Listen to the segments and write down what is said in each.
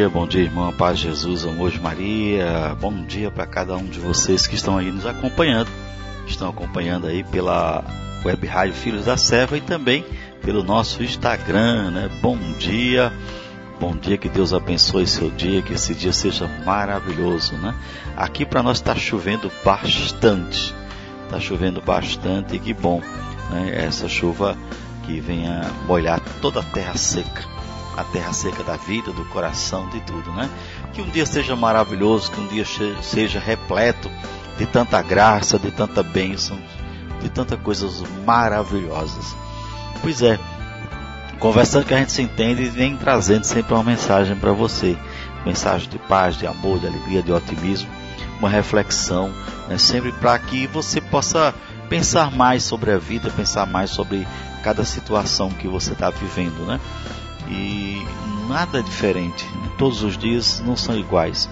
dia, bom dia, irmã, paz Jesus, amor de Maria. Bom dia para cada um de vocês que estão aí nos acompanhando, estão acompanhando aí pela Web Rádio Filhos da Serva e também pelo nosso Instagram, né? Bom dia. Bom dia, que Deus abençoe seu dia, que esse dia seja maravilhoso, né? Aqui para nós está chovendo bastante, está chovendo bastante e que bom, né? Essa chuva que venha molhar toda a terra seca a terra seca da vida, do coração, de tudo, né? Que um dia seja maravilhoso, que um dia seja repleto de tanta graça, de tanta bênção, de tantas coisas maravilhosas. Pois é, conversando que a gente se entende e vem trazendo sempre uma mensagem para você, mensagem de paz, de amor, de alegria, de otimismo, uma reflexão, né? sempre para que você possa pensar mais sobre a vida, pensar mais sobre cada situação que você está vivendo, né? e nada diferente. Todos os dias não são iguais.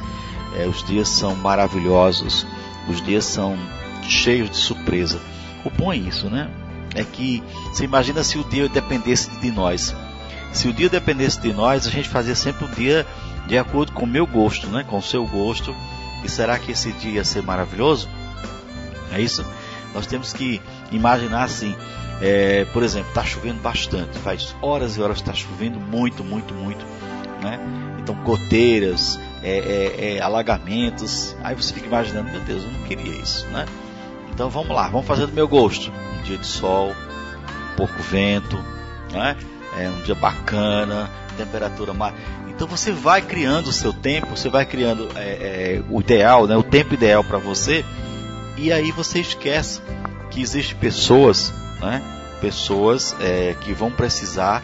É, os dias são maravilhosos, os dias são cheios de surpresa. O bom é isso, né? É que você imagina se o dia dependesse de nós. Se o dia dependesse de nós, a gente fazia sempre o dia de acordo com o meu gosto, né? Com o seu gosto. E será que esse dia ia ser maravilhoso? É isso? Nós temos que imaginar assim: é, por exemplo, está chovendo bastante, faz horas e horas está chovendo muito, muito, muito, né? Então goteiras, é, é, é, alagamentos, aí você fica imaginando, meu Deus, eu não queria isso, né? Então vamos lá, vamos fazer do meu gosto, um dia de sol, pouco vento, né? É um dia bacana, temperatura mais. Então você vai criando o seu tempo, você vai criando é, é, o ideal, né? O tempo ideal para você, e aí você esquece que existem pessoas né? pessoas é, que vão precisar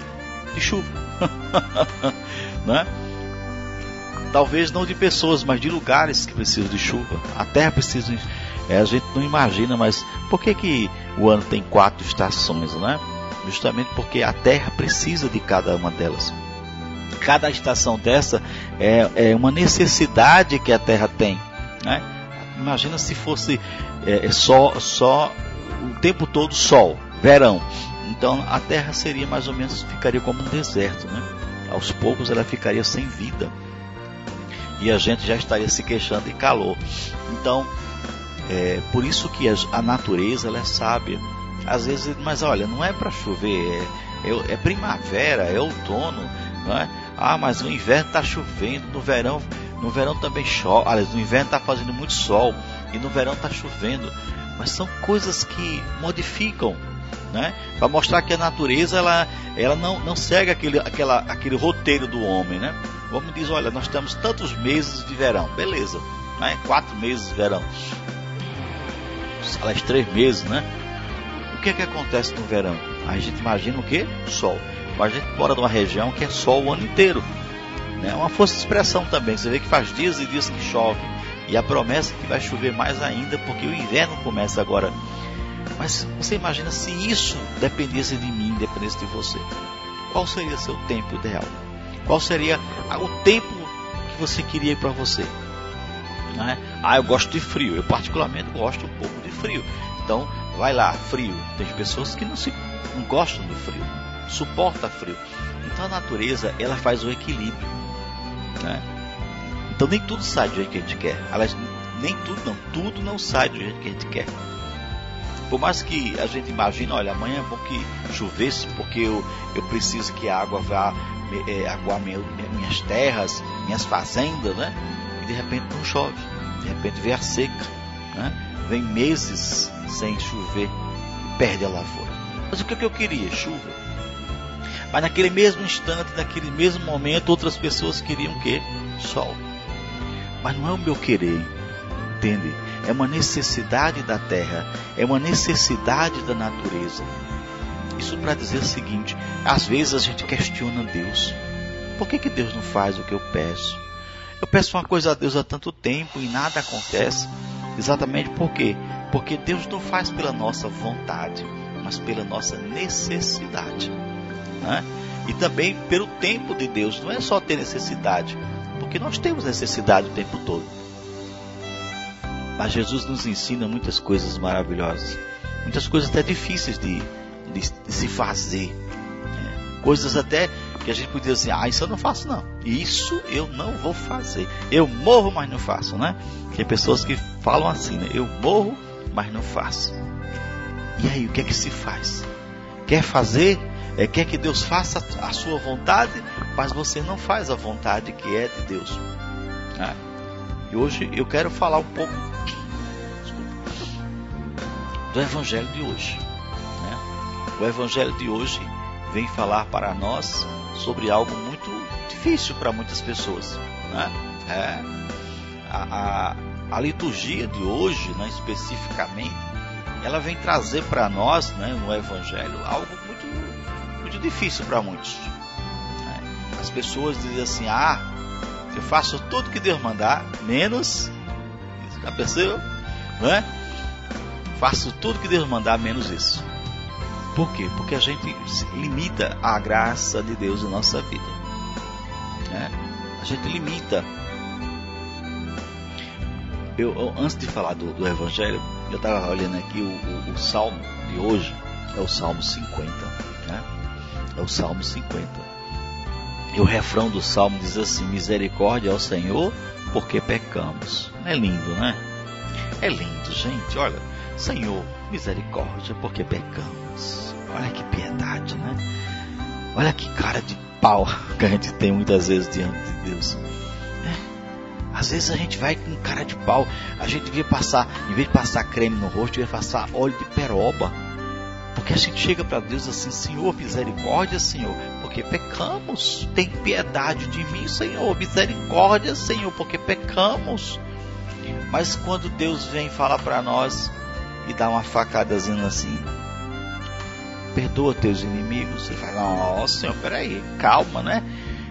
de chuva. né? Talvez não de pessoas, mas de lugares que precisam de chuva. A terra precisa. De, é, a gente não imagina, mas por que, que o ano tem quatro estações, né? Justamente porque a terra precisa de cada uma delas. Cada estação dessa é, é uma necessidade que a terra tem. Né? Imagina se fosse é, só, só o tempo todo sol, verão. Então a terra seria mais ou menos, ficaria como um deserto, né? Aos poucos ela ficaria sem vida. E a gente já estaria se queixando de calor. Então, é por isso que a natureza ela é sábia. Às vezes, mas olha, não é para chover, é, é, é, primavera, é outono, não é? Ah, mas no inverno está chovendo, no verão, no verão também chove. Aliás, no inverno está fazendo muito sol e no verão está chovendo mas são coisas que modificam, né? Para mostrar que a natureza ela, ela não, não segue aquele, aquela, aquele roteiro do homem, né? Vamos dizer, olha, nós temos tantos meses de verão, beleza, né? Quatro meses de verão, aliás, três meses, né? O que é que acontece no verão? A gente imagina o que? Sol. Mas a gente mora numa região que é sol o ano inteiro. É né? uma força de expressão também. Você vê que faz dias e dias que chove e a promessa é que vai chover mais ainda, porque o inverno começa agora. Mas você imagina se isso dependesse de mim, dependesse de você. Qual seria seu tempo ideal? Qual seria o tempo que você queria para você? Né? Ah, eu gosto de frio. Eu particularmente gosto um pouco de frio. Então, vai lá, frio. Tem pessoas que não, se, não gostam do frio, suporta frio. Então a natureza ela faz o equilíbrio. Né? Então nem tudo sai do jeito que a gente quer. Aliás, nem tudo não, tudo não sai do jeito que a gente quer. Por mais que a gente imagine, olha, amanhã é bom que chovesse, porque eu, eu preciso que a água vá é, aguar meu, minhas terras, minhas fazendas, né? E de repente não chove, de repente vem a seca, né? Vem meses sem chover e perde a lavoura. Mas o que, que eu queria? Chuva. Mas naquele mesmo instante, naquele mesmo momento, outras pessoas queriam o quê? Sol. Mas não é o meu querer, entende? É uma necessidade da terra, é uma necessidade da natureza. Isso para dizer o seguinte: às vezes a gente questiona Deus. Por que, que Deus não faz o que eu peço? Eu peço uma coisa a Deus há tanto tempo e nada acontece. Exatamente por quê? Porque Deus não faz pela nossa vontade. mas pela nossa necessidade. Né? E também pelo tempo de Deus, não é só ter necessidade, porque nós temos necessidade o tempo todo. Mas Jesus nos ensina muitas coisas maravilhosas, muitas coisas até difíceis de, de, de se fazer, né? coisas até que a gente podia dizer, ah, isso eu não faço não, isso eu não vou fazer, eu morro, mas não faço, né? Tem pessoas que falam assim, né? Eu morro, mas não faço. E aí, o que é que se faz? Quer fazer? É, quer que Deus faça a sua vontade, mas você não faz a vontade que é de Deus. Né? E hoje eu quero falar um pouco do Evangelho de hoje. Né? O Evangelho de hoje vem falar para nós sobre algo muito difícil para muitas pessoas. Né? É, a, a, a, liturgia de hoje, né, especificamente, ela vem trazer para nós, né, no Evangelho, algo muito, muito difícil para muitos. Né? As pessoas dizem assim: ah, eu faço tudo que Deus mandar, menos. Já percebeu? Não é? Faço tudo que Deus mandar, menos isso. Por quê? Porque a gente limita a graça de Deus na nossa vida. É, a gente limita. Eu, antes de falar do, do Evangelho, eu estava olhando aqui o, o, o, Salmo de hoje, é o Salmo 50. Né? É o Salmo 50. E o refrão do Salmo diz assim: Misericórdia ao Senhor, porque pecamos. É lindo, né? É lindo, gente. Olha, Senhor, misericórdia, porque pecamos. Olha que piedade, né? Olha que cara de pau que a gente tem muitas vezes diante de Deus. É. Às vezes a gente vai com cara de pau, a gente devia passar, em vez de passar creme no rosto, devia passar óleo de peroba. Porque a gente chega para Deus assim, Senhor, misericórdia, Senhor, porque pecamos. Tem piedade de mim, Senhor, misericórdia, Senhor, porque pecamos. Mas quando Deus vem falar para nós e dá uma facadazinha assim, perdoa teus inimigos. Você fala, nossa, Senhor, peraí, calma, né?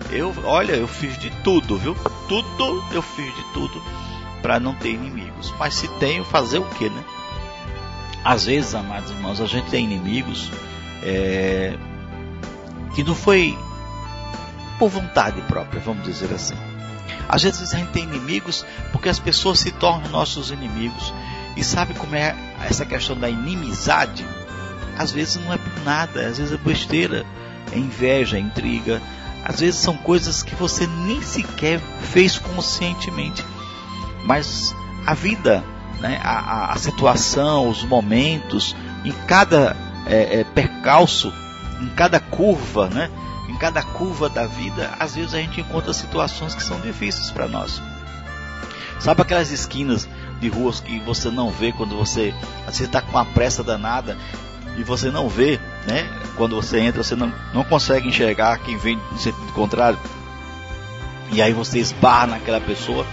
Eu, olha, eu fiz de tudo, viu? Tudo, eu fiz de tudo para não ter inimigos. Mas se tenho, fazer o que, né? Às vezes, amados irmãos, a gente tem inimigos é, que não foi por vontade própria, vamos dizer assim. Às vezes a gente tem inimigos porque as pessoas se tornam nossos inimigos. E sabe como é essa questão da inimizade? Às vezes não é por nada, às vezes é besteira, é inveja, é intriga. Às vezes são coisas que você nem sequer fez conscientemente. Mas a vida, né, a, a situação, os momentos, em cada é, é, percalço, em cada curva, né, em cada curva da vida, às vezes a gente encontra situações que são difíceis para nós. Sabe aquelas esquinas de ruas que você não vê quando você está com uma pressa danada e você não vê, né? Quando você entra, você não, não consegue enxergar quem vem no sentido contrário. E aí você esbarra naquela pessoa.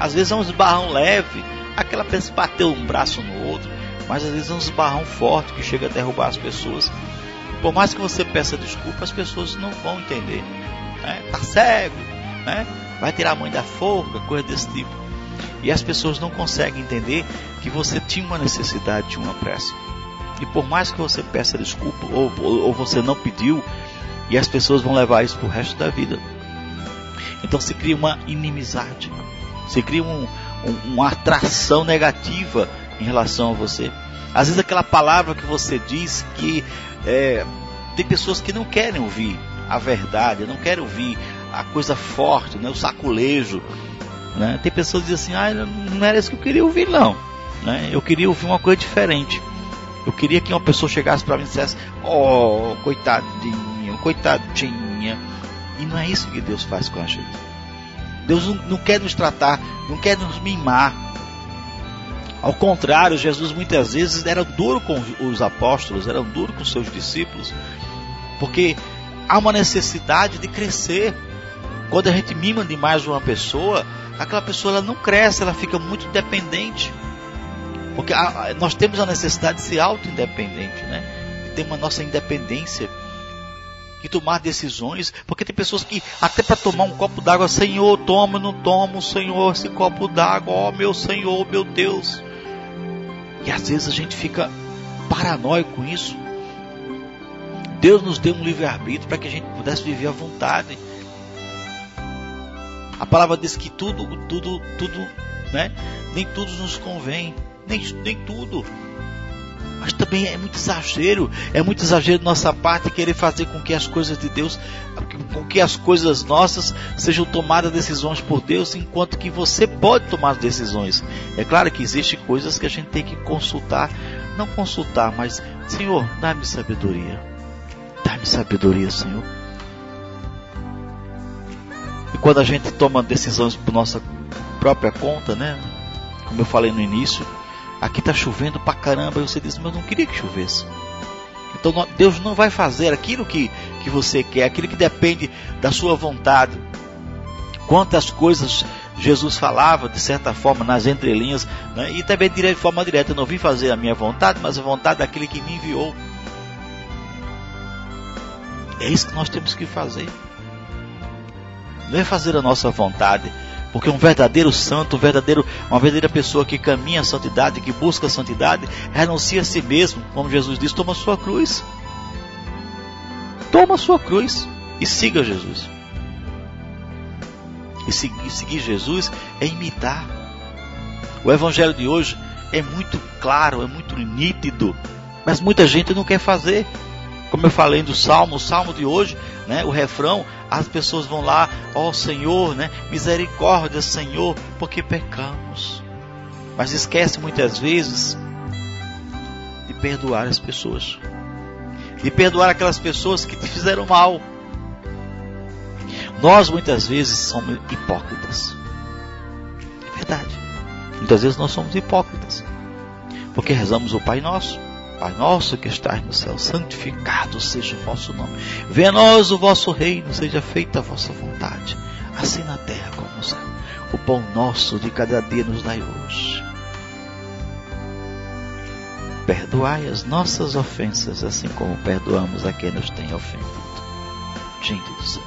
Às vezes é um esbarrão leve, aquela pessoa bateu um braço no outro, mas às vezes é um esbarrão forte que chega a derrubar as pessoas. Por mais que você peça desculpa, as pessoas não vão entender. Né? Tá cego, né? vai tirar a mãe da forca, coisa desse tipo. E as pessoas não conseguem entender que você tinha uma necessidade, tinha uma pressa. E por mais que você peça desculpa ou, ou, ou você não pediu, e as pessoas vão levar isso para o resto da vida. Então se cria uma inimizade, se cria um, um, uma atração negativa em relação a você. Às vezes aquela palavra que você diz que é, tem pessoas que não querem ouvir a verdade, não querem ouvir a coisa forte, né, o saculejo. Né? Tem pessoas que dizem assim, ah, não era isso que eu queria ouvir não. Né? Eu queria ouvir uma coisa diferente. Eu queria que uma pessoa chegasse para mim e dissesse: Oh, coitadinho, coitadinha. E não é isso que Deus faz com a gente. Deus não, não quer nos tratar, não quer nos mimar. Ao contrário, Jesus muitas vezes era duro com os apóstolos, era duro com seus discípulos, porque há uma necessidade de crescer. Quando a gente mima demais uma pessoa, aquela pessoa ela não cresce, ela fica muito dependente. Porque a, nós temos a necessidade de ser auto-independente, né? De ter uma nossa independência e tomar decisões, porque tem pessoas que até para tomar um copo d'água, Senhor, toma, não tomo, Senhor, esse copo d'água, ó meu Senhor, meu Deus. E às vezes a gente fica paranoico com isso. Deus nos deu um livre-arbítrio para que a gente pudesse viver à vontade. A palavra diz que tudo, tudo, tudo, né? Nem tudo nos convém, nem, nem tudo. Mas também é muito exagero, é muito exagero nossa parte querer fazer com que as coisas de Deus, com que as coisas nossas sejam tomadas decisões por Deus, enquanto que você pode tomar decisões. É claro que existem coisas que a gente tem que consultar, não consultar, mas Senhor, dá-me sabedoria. Dá-me sabedoria, Senhor. E quando a gente toma decisões por nossa própria conta, né? Como eu falei no início, aqui está chovendo pra caramba, e você diz, mas eu não queria que chovesse. Então Deus não vai fazer aquilo que, que você quer, aquilo que depende da sua vontade. Quantas coisas Jesus falava, de certa forma, nas entrelinhas, né? e também de forma direta: eu não vim fazer a minha vontade, mas a vontade daquele que me enviou. É isso que nós temos que fazer não é fazer a nossa vontade, porque um verdadeiro santo, um verdadeiro, uma verdadeira pessoa que caminha a santidade, que busca a santidade, renuncia a si mesmo, como Jesus diz, toma a sua cruz. Toma a sua cruz e siga Jesus. E seguir, seguir Jesus é imitar. O evangelho de hoje é muito claro, é muito nítido, mas muita gente não quer fazer. Como eu falei do salmo, o salmo de hoje, né, o refrão, as pessoas vão lá, ó oh, Senhor, né, misericórdia, Senhor, porque pecamos. Mas esquece muitas vezes de perdoar as pessoas, de perdoar aquelas pessoas que te fizeram mal. Nós muitas vezes somos hipócritas. É verdade. Muitas vezes nós somos hipócritas. Porque rezamos o Pai Nosso. Pai nosso que estás no céu, santificado seja o vosso nome. Venha a nós o vosso reino, seja feita a vossa vontade, assim na terra como no céu. O pão nosso de cada dia nos dai hoje. Perdoai as nossas ofensas, assim como perdoamos a quem nos tem ofendido. Gente do céu,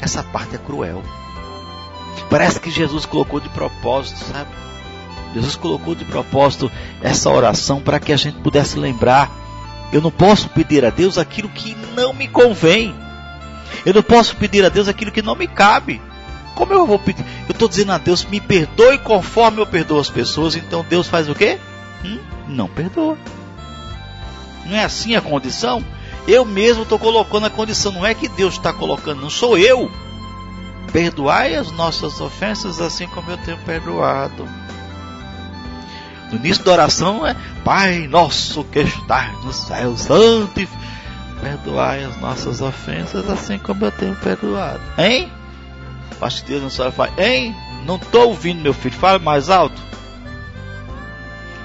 essa parte é cruel. Parece que Jesus colocou de propósito, sabe? Jesus colocou de propósito essa oração para que a gente pudesse lembrar. Eu não posso pedir a Deus aquilo que não me convém. Eu não posso pedir a Deus aquilo que não me cabe. Como eu vou pedir? Eu estou dizendo a Deus, me perdoe conforme eu perdoo as pessoas. Então Deus faz o quê? Hum? Não perdoa. Não é assim a condição? Eu mesmo estou colocando a condição. Não é que Deus está colocando, não sou eu. Perdoai as nossas ofensas assim como eu tenho perdoado. No início da oração é Pai nosso que estás no céu, santo, perdoai as nossas ofensas assim como eu tenho perdoado. Hein? Acho que Deus não sabe falar, hein? Não estou ouvindo, meu filho, fala mais alto.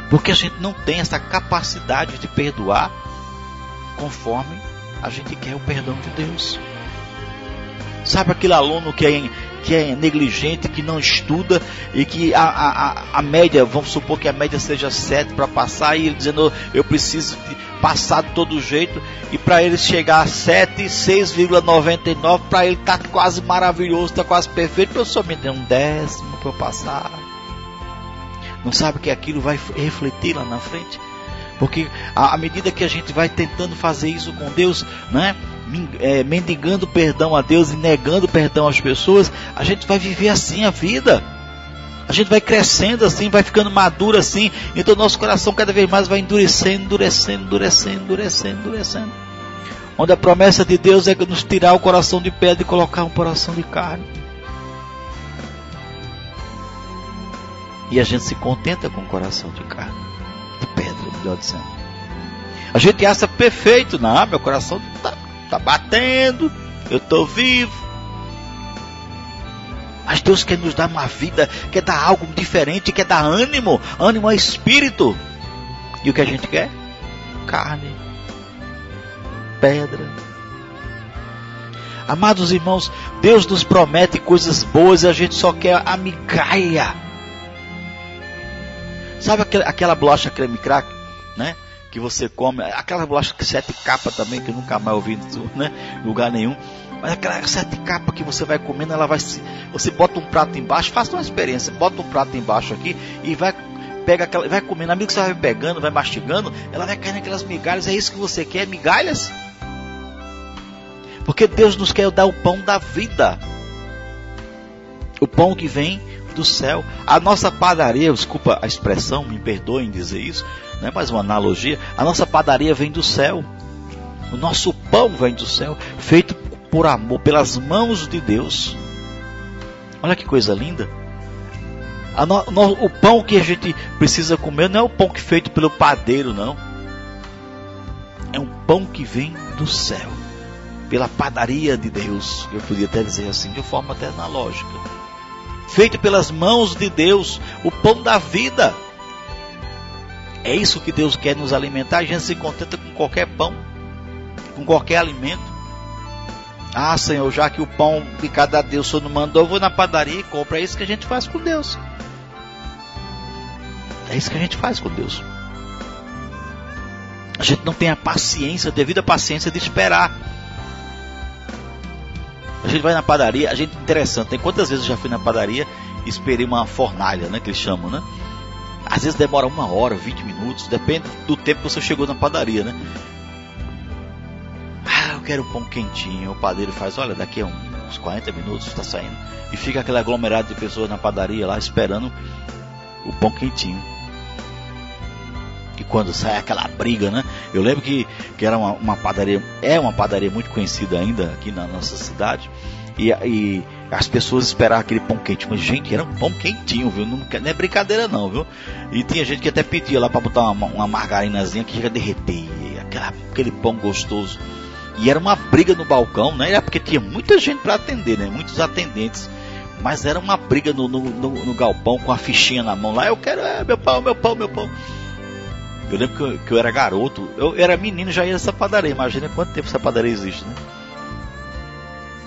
Porque a gente não tem essa capacidade de perdoar conforme a gente quer o perdão de Deus. Sabe aquele aluno que é que é negligente, que não estuda e que a, a, a média, vamos supor que a média seja 7 para passar e ele dizendo eu preciso passar de todo jeito e para ele chegar a 7, 6,99 para ele tá quase maravilhoso, tá quase perfeito, professor me dê um décimo para eu passar. Não sabe que aquilo vai refletir lá na frente? Porque à medida que a gente vai tentando fazer isso com Deus, né? É, mendigando perdão a Deus e negando perdão às pessoas, a gente vai viver assim a vida. A gente vai crescendo assim, vai ficando maduro assim, então nosso coração cada vez mais vai endurecendo, endurecendo, endurecendo, endurecendo, endurecendo. Onde a promessa de Deus é nos tirar o coração de pedra e colocar um coração de carne. E a gente se contenta com o coração de carne, de pedra, melhor dizendo. A gente acha perfeito, não, meu coração está tá batendo, eu estou vivo. Mas Deus quer nos dar uma vida, quer dar algo diferente, quer dar ânimo, ânimo é espírito. E o que a gente quer? Carne, pedra. Amados irmãos, Deus nos promete coisas boas e a gente só quer a migalha. Sabe aquela, aquela bolacha creme crack, né? Que você come, aquela bolacha que sete capa também, que eu nunca mais ouvi né, lugar nenhum. Mas aquela sete capa que você vai comendo, ela vai se. Você bota um prato embaixo, faça uma experiência, bota um prato embaixo aqui e vai pega aquela, vai comendo, amigo você vai pegando, vai mastigando, ela vai caindo aquelas migalhas, é isso que você quer, migalhas? Porque Deus nos quer dar o pão da vida. O pão que vem do céu. A nossa padaria, desculpa a expressão, me perdoem dizer isso, não é mais uma analogia. A nossa padaria vem do céu. O nosso pão vem do céu, feito por amor, pelas mãos de Deus. Olha que coisa linda. No, no, o pão que a gente precisa comer não é o pão que é feito pelo padeiro, não. É um pão que vem do céu, pela padaria de Deus. Eu podia até dizer assim, de forma até analógica. Feito pelas mãos de Deus, o pão da vida. É isso que Deus quer nos alimentar. A gente se contenta com qualquer pão, com qualquer alimento. Ah, Senhor, já que o pão de cada Deus o Senhor não mandou, eu vou na padaria e compro. É isso que a gente faz com Deus. É isso que a gente faz com Deus. A gente não tem a paciência, a devida paciência de esperar. A gente vai na padaria, a gente interessante, tem quantas vezes eu já fui na padaria e esperei uma fornalha, né, que eles chamam, né? Às vezes demora uma hora, 20 minutos, depende do tempo que você chegou na padaria, né? quero pão quentinho. O padeiro faz, olha, daqui a uns 40 minutos está saindo. E fica aquele aglomerado de pessoas na padaria lá esperando o pão quentinho. E quando sai aquela briga, né? Eu lembro que, que era uma, uma padaria, é uma padaria muito conhecida ainda aqui na nossa cidade. E, e, as pessoas esperavam aquele pão quente. Mas, gente, era um pão quentinho, viu? Não, não é brincadeira, não, viu? E tinha gente que até pedia lá para botar uma, uma margarinazinha que ia derreter. Aquela, aquele pão gostoso. E era uma briga no balcão, né? Era porque tinha muita gente para atender, né? Muitos atendentes. Mas era uma briga no, no, no, no, galpão com a fichinha na mão lá. Eu quero, é, meu pão, meu pão, meu pão. Eu lembro que eu, que eu era garoto. Eu era menino já ia nessa padaria. Imagina quanto tempo essa padaria existe, né?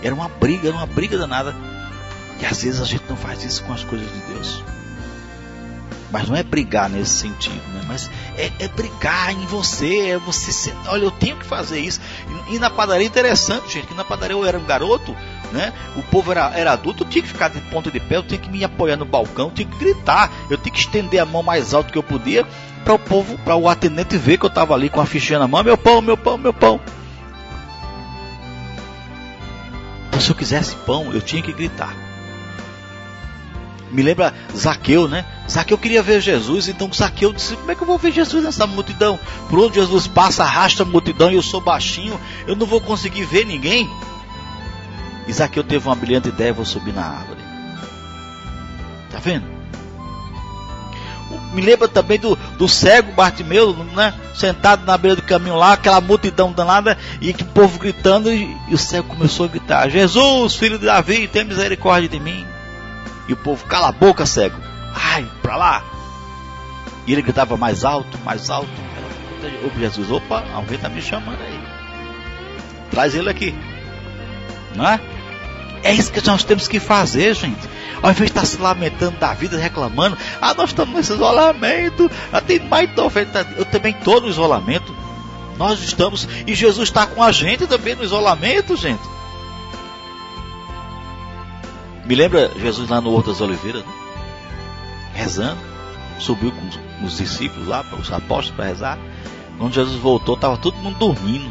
Era uma briga, era uma briga danada. E às vezes a gente não faz isso com as coisas de Deus. Mas não é brigar nesse sentido, né? Mas é, é brigar em você, é você ser, olha, eu tenho que fazer isso. E, e, na padaria interessante, gente, que na padaria eu era um garoto, né? O povo era, era adulto, eu tinha que ficar de ponta de pé, eu tinha que me apoiar no balcão, eu tinha que gritar, eu tinha que estender a mão mais alto que eu podia para o povo, para o atendente ver que eu estava ali com a fichinha na mão, meu pão, meu pão, meu pão. Se eu quisesse pão, eu tinha que gritar. Me lembra Zaqueu, né? Zaqueu queria ver Jesus, então Zaqueu disse: Como é que eu vou ver Jesus nessa multidão? Por onde Jesus passa, arrasta a multidão e eu sou baixinho, eu não vou conseguir ver ninguém. E Zaqueu teve uma brilhante ideia: vou subir na árvore. Tá vendo? Me lembra também do, do cego Bartimeu, né? Sentado na beira do caminho lá, aquela multidão danada, e que o povo gritando, e, e o cego começou a gritar: Jesus, filho de Davi, tem misericórdia de mim. E o povo, cala a boca, cego. Ai, pra lá. E ele gritava mais alto, mais alto. O Jesus, opa, alguém está me chamando aí. Traz ele aqui. Não é? É isso que nós temos que fazer, gente. Ao invés de estar se lamentando da vida, reclamando, ah, nós estamos nesse isolamento, ah, tem mais de 90 Eu também estou no isolamento. Nós estamos, e Jesus está com a gente também no isolamento, gente. Me lembra Jesus lá no Horto das Oliveiras, né? rezando, subiu com os discípulos lá, os apóstolos para rezar. Quando Jesus voltou, estava todo mundo dormindo.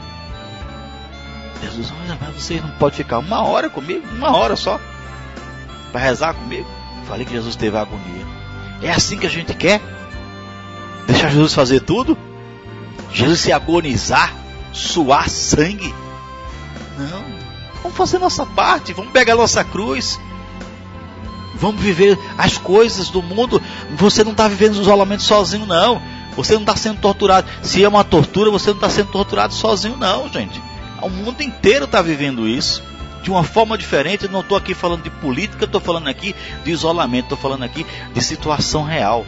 Jesus, olha, mas vocês não podem ficar uma hora comigo, uma hora só, para rezar comigo. Falei que Jesus teve agonia. É assim que a gente quer? Deixar Jesus fazer tudo? Jesus se agonizar, suar sangue? Não. Vamos fazer nossa parte, vamos pegar nossa cruz, Vamos viver as coisas do mundo. Você não está vivendo isolamento sozinho, não. Você não está sendo torturado. Se é uma tortura, você não está sendo torturado sozinho, não, gente. O mundo inteiro está vivendo isso. De uma forma diferente. Não estou aqui falando de política, estou falando aqui de isolamento, estou falando aqui de situação real.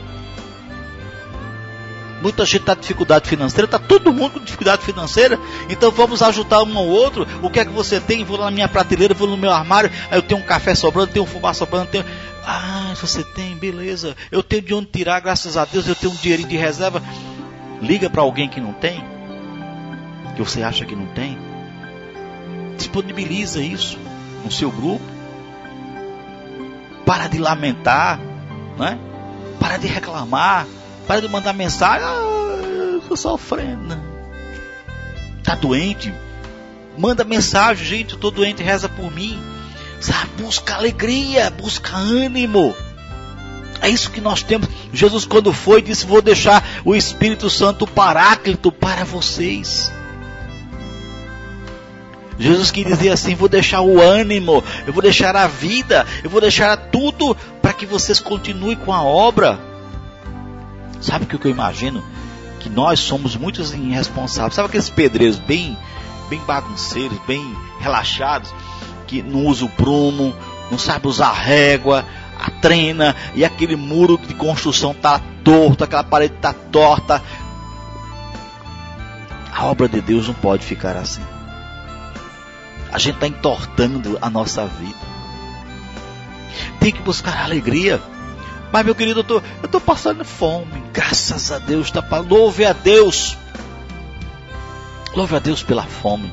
Muita gente está com dificuldade financeira, está todo mundo com dificuldade financeira. Então vamos ajudar um ao outro. O que é que você tem? Vou lá na minha prateleira, vou no meu armário. Aí eu tenho um café sobrando, tenho um fubá sobrando, tenho. Ah, você tem, beleza. Eu tenho de onde tirar, graças a Deus, eu tenho um dinheirinho de reserva. Liga para alguém que não tem, que você acha que não tem. Disponibiliza isso no seu grupo. Para de lamentar, né? Para de reclamar para de mandar mensagem. Ah, tô sofrendo. Tá doente? manda mensagem, gente, tô doente, reza por mim. Sabe, busca alegria, busca ânimo. É isso que nós temos. Jesus, quando foi, disse: Vou deixar o Espírito Santo Paráclito para vocês. Jesus que dizia assim: Vou deixar o ânimo, eu vou deixar a vida, eu vou deixar tudo para que vocês continuem com a obra. Sabe o que eu imagino? Que nós somos muitos irresponsáveis. Sabe aqueles pedreiros bem, bem bagunceiros, bem relaxados, que não usam o prumo, não sabe usar régua, a trena e aquele muro de construção tá torto, aquela parede tá torta. A obra de Deus não pode ficar assim. A gente está entortando a nossa vida. Tem que buscar alegria. Mas, meu querido, eu estou passando fome. Graças a Deus. Tá, louve a Deus. Louve a Deus pela fome.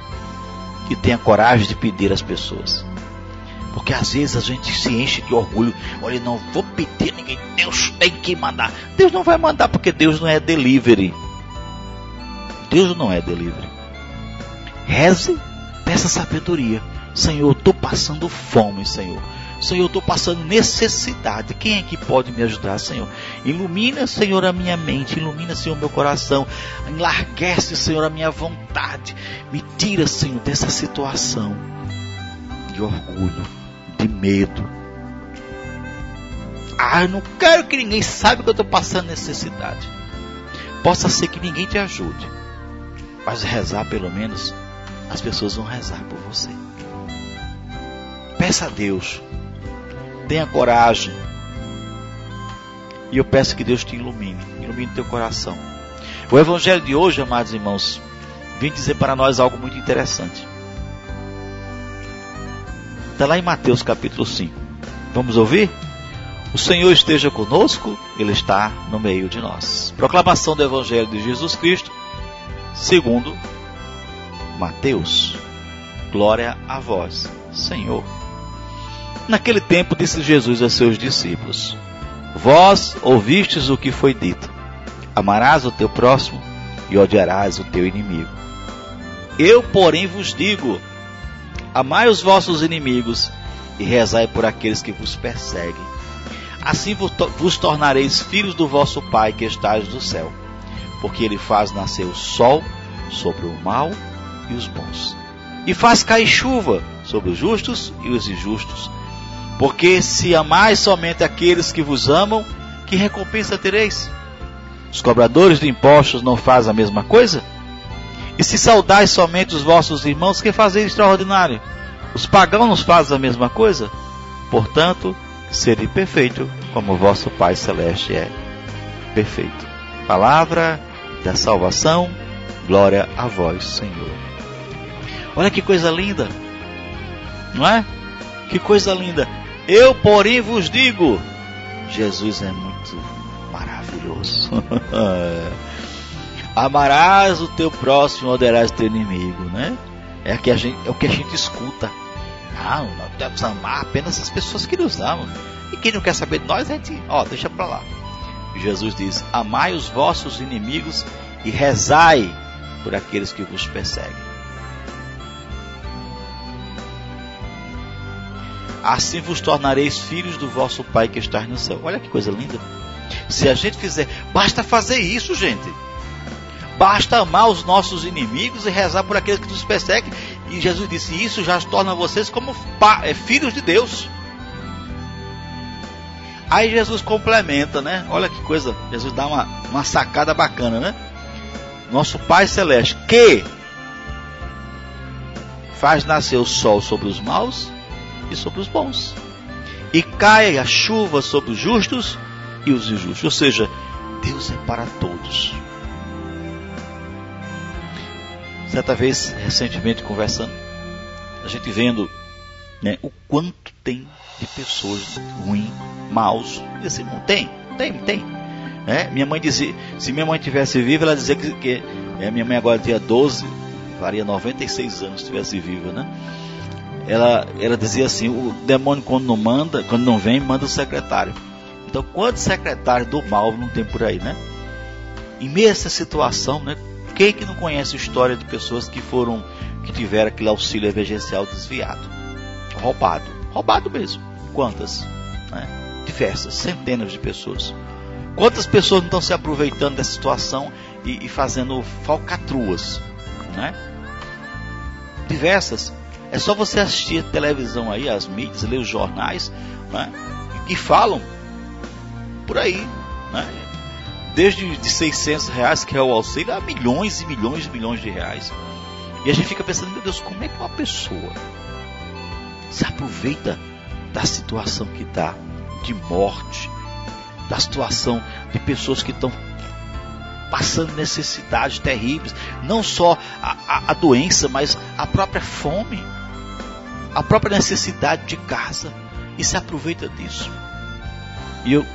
E tenha coragem de pedir às pessoas. Porque às vezes a gente se enche de orgulho. Olha, não vou pedir ninguém. Deus tem que mandar. Deus não vai mandar porque Deus não é delivery. Deus não é delivery. Reze, peça sabedoria. Senhor, estou passando fome, Senhor. Senhor, eu estou passando necessidade. Quem é que pode me ajudar, Senhor? Ilumina, Senhor, a minha mente. Ilumina, Senhor, meu coração. Enlarguece, Senhor, a minha vontade. Me tira, Senhor, dessa situação de orgulho, de medo. Ah, eu não quero que ninguém saiba que eu estou passando necessidade. Possa ser que ninguém te ajude. Mas rezar, pelo menos, as pessoas vão rezar por você. Peça a Deus Tenha coragem. E eu peço que Deus te ilumine, ilumine teu coração. O evangelho de hoje, amados irmãos, vem dizer para nós algo muito interessante. Está lá em Mateus capítulo 5. Vamos ouvir? O Senhor esteja conosco, Ele está no meio de nós. Proclamação do Evangelho de Jesus Cristo, segundo Mateus. Glória a vós, Senhor. Naquele tempo disse Jesus a seus discípulos: Vós ouvistes o que foi dito: Amarás o teu próximo e odiarás o teu inimigo. Eu, porém, vos digo: Amai os vossos inimigos e rezai por aqueles que vos perseguem. Assim vos tornareis filhos do vosso Pai que estás no céu, porque ele faz nascer o sol sobre o mal e os bons, e faz cair chuva sobre os justos e os injustos. Porque se amais somente aqueles que vos amam, que recompensa tereis? Os cobradores de impostos não fazem a mesma coisa? E se saudais somente os vossos irmãos, que fazeis extraordinário? Os pagãos fazem a mesma coisa? Portanto, sede perfeito, como vosso Pai Celeste é perfeito. Palavra da salvação, glória a vós, Senhor. Olha que coisa linda, não é? Que coisa linda. Eu, porém, vos digo: Jesus é muito maravilhoso. Amarás o teu próximo, odiarás o teu inimigo, né? É, que a gente, é o que a gente escuta. Não, nós devemos amar apenas as pessoas que nos amam. E quem não quer saber de nós, a gente, ó, deixa pra lá. Jesus diz: Amai os vossos inimigos e rezai por aqueles que vos perseguem. Assim vos tornareis filhos do vosso Pai que está no céu. Olha que coisa linda. Se a gente fizer, basta fazer isso, gente. Basta amar os nossos inimigos e rezar por aqueles que nos perseguem. E Jesus disse: Isso já torna vocês como é, filhos de Deus. Aí Jesus complementa, né? Olha que coisa. Jesus dá uma, uma sacada bacana, né? Nosso Pai Celeste, que faz nascer o sol sobre os maus e sobre os bons. E cai a chuva sobre os justos e os injustos. Ou seja, Deus é para todos. Certa vez, recentemente conversando, a gente vendo né, o quanto tem de pessoas ruins, maus nesse mundo. Tem, tem, tem. Né? Minha mãe dizia, se minha mãe tivesse viva, ela dizia que, que é, minha mãe agora tinha 12, faria 96 anos se estivesse viva, né? Ela, ela dizia assim: o demônio, quando não manda, quando não vem, manda o secretário. Então, quantos secretários do mal não tem por aí, né? Em meio a essa situação, né? Quem que não conhece a história de pessoas que foram que tiveram aquele auxílio emergencial desviado, roubado, roubado mesmo. Quantas? Né? Diversas, centenas de pessoas. Quantas pessoas não estão se aproveitando dessa situação e, e fazendo falcatruas, né? Diversas. É só você assistir a televisão aí, as mídias, ler os jornais, né? E falam por aí, né? Desde de 600 reais, que é o auxílio, a milhões e milhões e milhões de reais. E a gente fica pensando, meu Deus, como é que uma pessoa se aproveita da situação que está de morte, da situação de pessoas que estão passando necessidades terríveis, não só a, a, a, doença, mas a própria fome, a própria necessidade de casa, e se aproveita disso. E eu,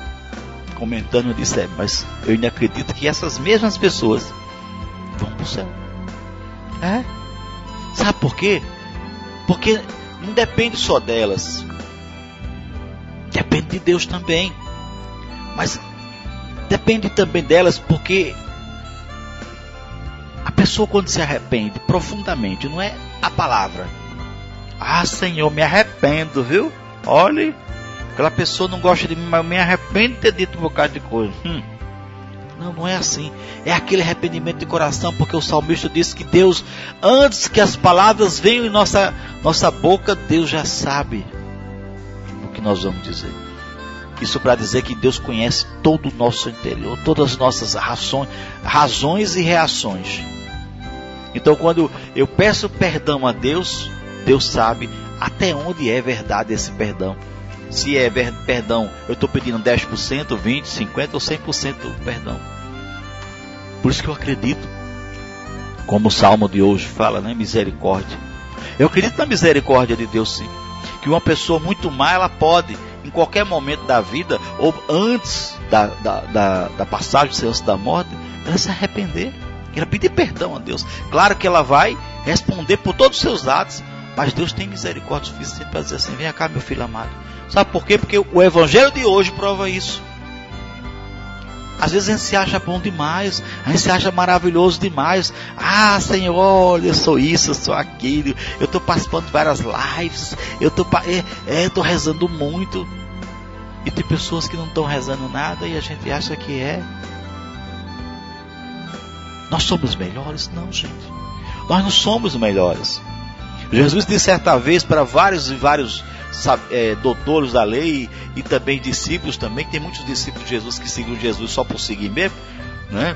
comentando, eu disse: é, mas eu ainda acredito que essas mesmas pessoas vão para o céu. É? Sabe por quê? Porque não depende só delas, depende de Deus também. Mas depende também delas, porque a pessoa quando se arrepende profundamente, não é a palavra. Ah, Senhor, me arrependo, viu? Olhe, aquela pessoa não gosta de mim, mas eu me arrependo de ter dito um bocado de coisa. Hum. Não, não é assim. É aquele arrependimento de coração, porque o salmista disse que Deus, antes que as palavras venham em nossa, nossa boca, Deus já sabe o que nós vamos dizer. Isso para dizer que Deus conhece todo o nosso interior, todas as nossas razões, razões e reações. Então, quando eu peço perdão a Deus, Deus sabe até onde é verdade esse perdão. Se é perdão, eu estou pedindo 10%, 20%, 50% ou 100% perdão. Por isso que eu acredito, como o salmo de hoje fala, né? Misericórdia. Eu acredito na misericórdia de Deus, sim. Que uma pessoa muito má, ela pode em qualquer momento da vida, ou antes da, da, da, da passagem, antes da morte, ela se arrepender, ela pedir perdão a Deus. Claro que ela vai responder por todos os seus atos, mas Deus tem misericórdia suficiente para dizer assim: vem cá, meu filho amado. Sabe por quê? Porque o evangelho de hoje prova isso. Às vezes a gente se acha bom demais, a gente se acha maravilhoso demais. Ah, Senhor, olha, eu sou isso, eu sou aquilo. Eu estou participando de várias lives, eu estou é, é, rezando muito. E tem pessoas que não estão rezando nada e a gente acha que é. Nós somos melhores? Não, gente. Nós não somos melhores. Jesus disse certa vez para vários e vários é, doutores da lei e também discípulos também, tem muitos discípulos de Jesus que seguiam Jesus só por seguir mesmo, né?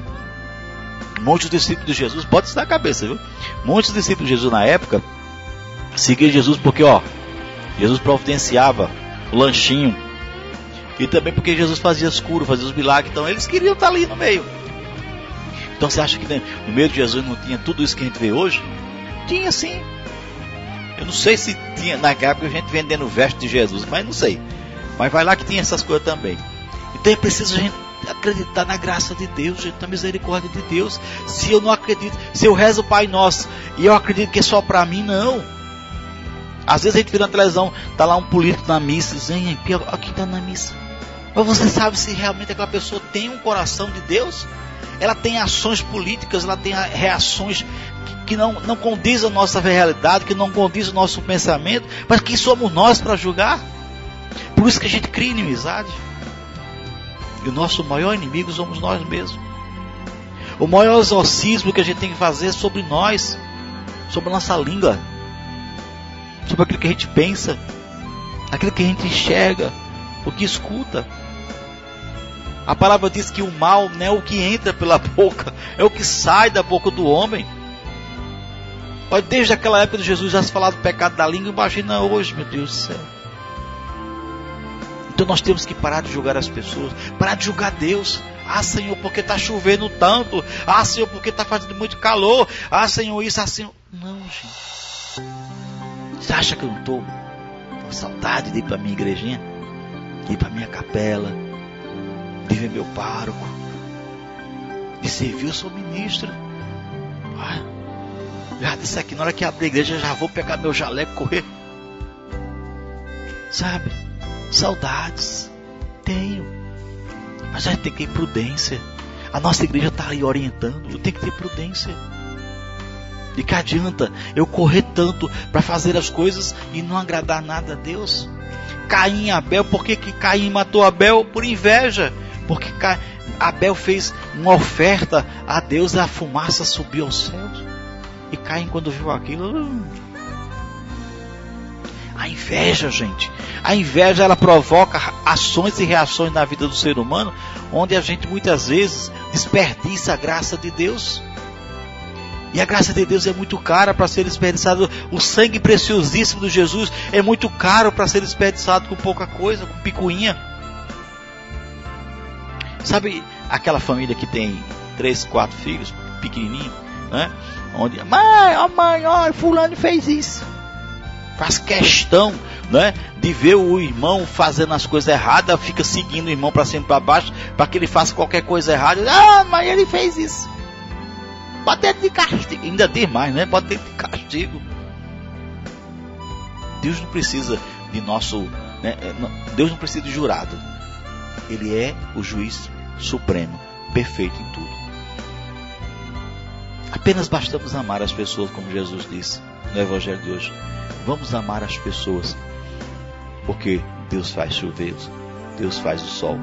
Muitos discípulos de Jesus, bota isso na cabeça, viu? Muitos discípulos de Jesus na época seguiam Jesus porque, ó, Jesus providenciava o lanchinho e também porque Jesus fazia as curas, fazia os milagres, então eles queriam estar ali no meio. Então você acha que no meio de Jesus não tinha tudo isso que a gente vê hoje? Tinha sim. Eu não sei se tinha na época a gente vendendo veste de Jesus, mas não sei. Mas vai lá que tinha essas coisas também. Então é preciso a gente acreditar na graça de Deus, gente, na misericórdia de Deus. Se eu não acredito, se eu rezo o Pai Nosso e eu acredito que é só para mim, não. Às vezes a gente vira na televisão, tá lá um político na missa, dizendo, aqui tá na missa. Mas você sabe se realmente aquela pessoa tem um coração de Deus? Ela tem ações políticas, ela tem reações que não, não condiz a nossa realidade, que não condiz o nosso pensamento, mas quem somos nós para julgar? Por isso que a gente cria inimizade. E o nosso maior inimigo somos nós mesmos. O maior exorcismo que a gente tem que fazer é sobre nós, sobre a nossa língua, sobre aquilo que a gente pensa, aquilo que a gente enxerga, o que escuta. A palavra diz que o mal não é o que entra pela boca, é o que sai da boca do homem. Olha, desde aquela época de Jesus já se falava do pecado da língua, imagina hoje, meu Deus do céu. Então nós temos que parar de julgar as pessoas, parar de julgar Deus. Ah, Senhor, porque está chovendo tanto. Ah, Senhor, porque está fazendo muito calor. Ah, Senhor, isso assim. Não, gente. Você acha que eu não estou com saudade de ir para minha igrejinha? De ir para minha capela? De meu pároco? De servir, eu sou ministro. Ah, já disse aqui, na hora que abrir a igreja, já vou pegar meu jaleco e correr. Sabe? Saudades. Tenho. Mas a gente tem que ter prudência. A nossa igreja está aí orientando. Eu tenho que ter prudência. De que adianta eu correr tanto para fazer as coisas e não agradar nada a Deus? Caim e Abel, por que, que Caim matou Abel? Por inveja. Porque Abel fez uma oferta a Deus e a fumaça subiu aos céus. E Caim, quando viu aquilo, hum. a inveja, gente. A inveja ela provoca ações e reações na vida do ser humano, onde a gente muitas vezes desperdiça a graça de Deus. E a graça de Deus é muito cara para ser desperdiçado. O sangue preciosíssimo de Jesus é muito caro para ser desperdiçado com pouca coisa, com picuinha. Sabe aquela família que tem três, quatro filhos, pequenininho, né? Onde, mãe, ó mãe, ó, fulano fez isso. Faz questão, né? De ver o irmão fazendo as coisas erradas, fica seguindo o irmão para cima e para baixo, para que ele faça qualquer coisa errada. Ah, mas ele fez isso. Ter de castigo. Ainda tem mais, né? Ter de castigo. Deus não precisa de nosso. Né? É, Deus não precisa de jurado. Ele é o juiz supremo, perfeito em tudo. Apenas bastamos amar as pessoas, como Jesus disse no Evangelho de hoje. Vamos amar as pessoas, porque Deus faz chover, Deus faz o sol,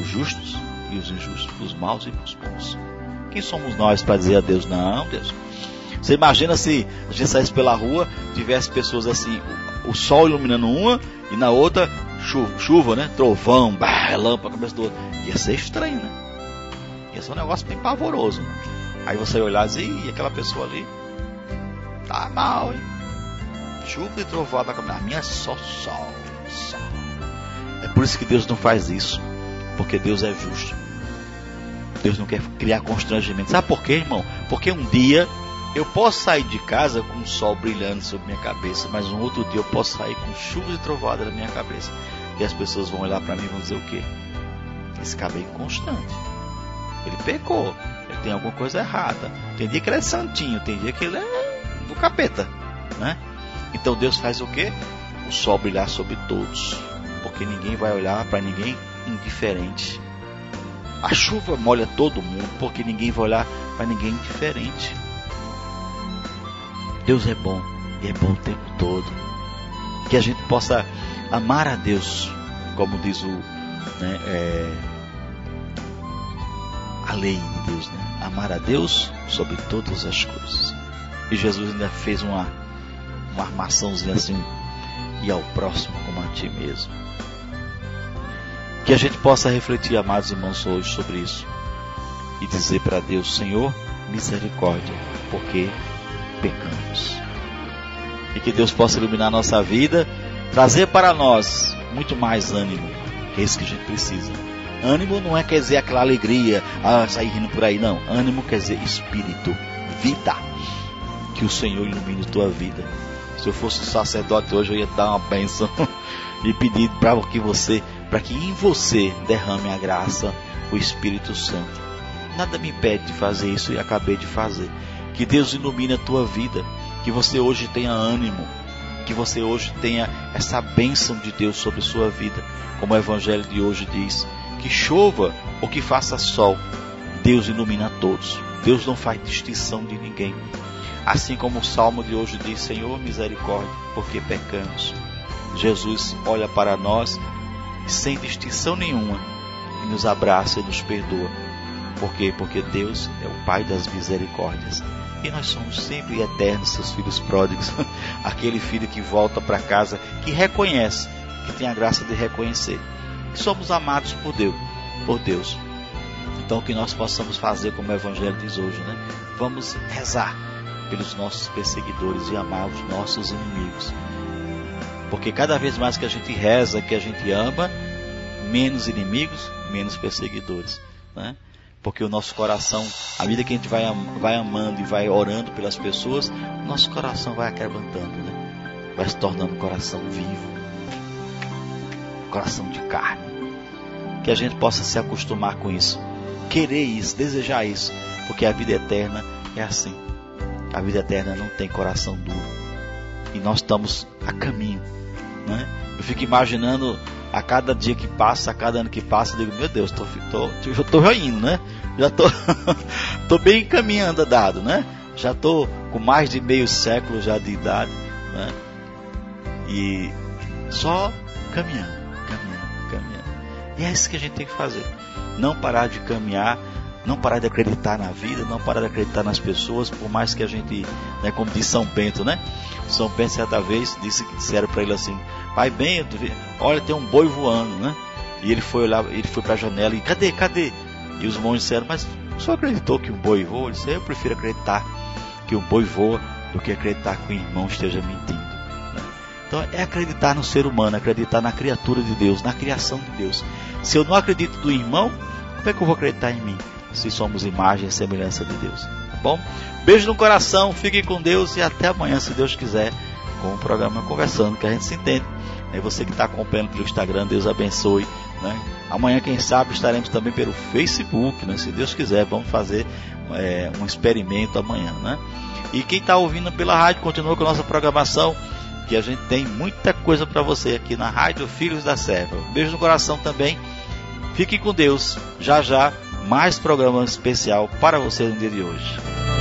os justos e os injustos, os maus e os bons. Quem somos nós para dizer a Deus, não, Deus? Você imagina se a gente saísse pela rua, tivesse pessoas assim, o sol iluminando uma e na outra chuva, chuva né? Trovão, bah, relâmpago, cabeça do outro. Ia ser estranho, né? Ia ser um negócio bem pavoroso. Né? Aí você ia olhar e dizer, Ih, aquela pessoa ali tá mal, hein? Chuva e trovada, a minha é só sol, sol. É por isso que Deus não faz isso, porque Deus é justo. Deus não quer criar constrangimento. Sabe por quê, irmão? Porque um dia eu posso sair de casa com o sol brilhando sobre minha cabeça, mas um outro dia eu posso sair com chuvas e trovadas na minha cabeça. E as pessoas vão olhar para mim e vão dizer o quê? Esse cabelo é inconstante. Ele pecou. Ele tem alguma coisa errada. Tem dia que ele é santinho, tem dia que ele é do capeta, né? Então Deus faz o quê? O sol brilhar sobre todos, porque ninguém vai olhar para ninguém indiferente. A chuva molha todo mundo, porque ninguém vai olhar para ninguém diferente. Deus é bom e é bom o tempo todo. Que a gente possa amar a Deus, como diz o né, é, a lei de Deus, né? amar a Deus sobre todas as coisas. E Jesus ainda fez uma, uma armaçãozinha assim, e ao próximo como a ti mesmo. Que a gente possa refletir, amados irmãos, hoje sobre isso e dizer para Deus: Senhor, misericórdia, porque pecamos. E que Deus possa iluminar nossa vida, trazer para nós muito mais ânimo, que é isso que a gente precisa. Ânimo não é quer dizer aquela alegria, ah, sair rindo por aí, não. Ânimo quer dizer espírito, vida. Que o Senhor ilumine tua vida. Se eu fosse sacerdote hoje, eu ia dar uma bênção e pedir para que você para que em você derrame a graça, o Espírito Santo. Nada me impede de fazer isso e acabei de fazer. Que Deus ilumine a tua vida, que você hoje tenha ânimo, que você hoje tenha essa bênção de Deus sobre sua vida, como o Evangelho de hoje diz, que chova ou que faça sol, Deus ilumina todos. Deus não faz distinção de ninguém. Assim como o salmo de hoje diz: Senhor, misericórdia, porque pecamos. Jesus olha para nós sem distinção nenhuma, e nos abraça e nos perdoa. Por quê? Porque Deus é o Pai das misericórdias. E nós somos sempre eternos seus filhos pródigos. Aquele filho que volta para casa, que reconhece, que tem a graça de reconhecer que somos amados por Deus, por Deus. Então que nós possamos fazer como o Evangelho diz hoje, né? Vamos rezar pelos nossos perseguidores e amar os nossos inimigos. Porque cada vez mais que a gente reza, que a gente ama, menos inimigos, menos perseguidores. Né? Porque o nosso coração, à medida que a gente vai, vai amando e vai orando pelas pessoas, nosso coração vai acrebantando, né? vai se tornando um coração vivo, coração de carne. Que a gente possa se acostumar com isso, querer isso, desejar isso, porque a vida eterna é assim. A vida eterna não tem coração duro. E nós estamos a caminho né? Eu fico imaginando a cada dia que passa, a cada ano que passa, eu digo, meu Deus, tô, tô, eu tô né? Já tô, tô bem caminhando dado, né? já estou com mais de meio século já de idade, né? E só caminhando, caminhando, caminhando. E é isso que a gente tem que fazer. Não parar de caminhar, não parar de acreditar na vida, não parar de acreditar nas pessoas, por mais que a gente, né, como diz São Bento, né? São Bento certa vez disse que disseram para ele assim: "Pai Bento, olha tem um boi voando, né?" E ele foi olhar, ele foi para a janela e cadê, cadê? E os monges disseram: "Mas só acreditou que um boi voa?" Ele disse: "Eu prefiro acreditar que um boi voa do que acreditar que o irmão esteja mentindo." Então é acreditar no ser humano, acreditar na criatura de Deus, na criação de Deus. Se eu não acredito do irmão, como é que eu vou acreditar em mim? Se somos imagem e semelhança de Deus. Tá bom? Beijo no coração, fiquem com Deus e até amanhã, se Deus quiser, com o programa Conversando, que a gente se entende. E você que está acompanhando pelo Instagram, Deus abençoe. Né? Amanhã, quem sabe, estaremos também pelo Facebook, né? se Deus quiser, vamos fazer é, um experimento amanhã. Né? E quem está ouvindo pela rádio, continua com a nossa programação, que a gente tem muita coisa para você aqui na Rádio Filhos da Serva. beijo no coração também. Fique com Deus. Já já, mais programa especial para você no dia de hoje.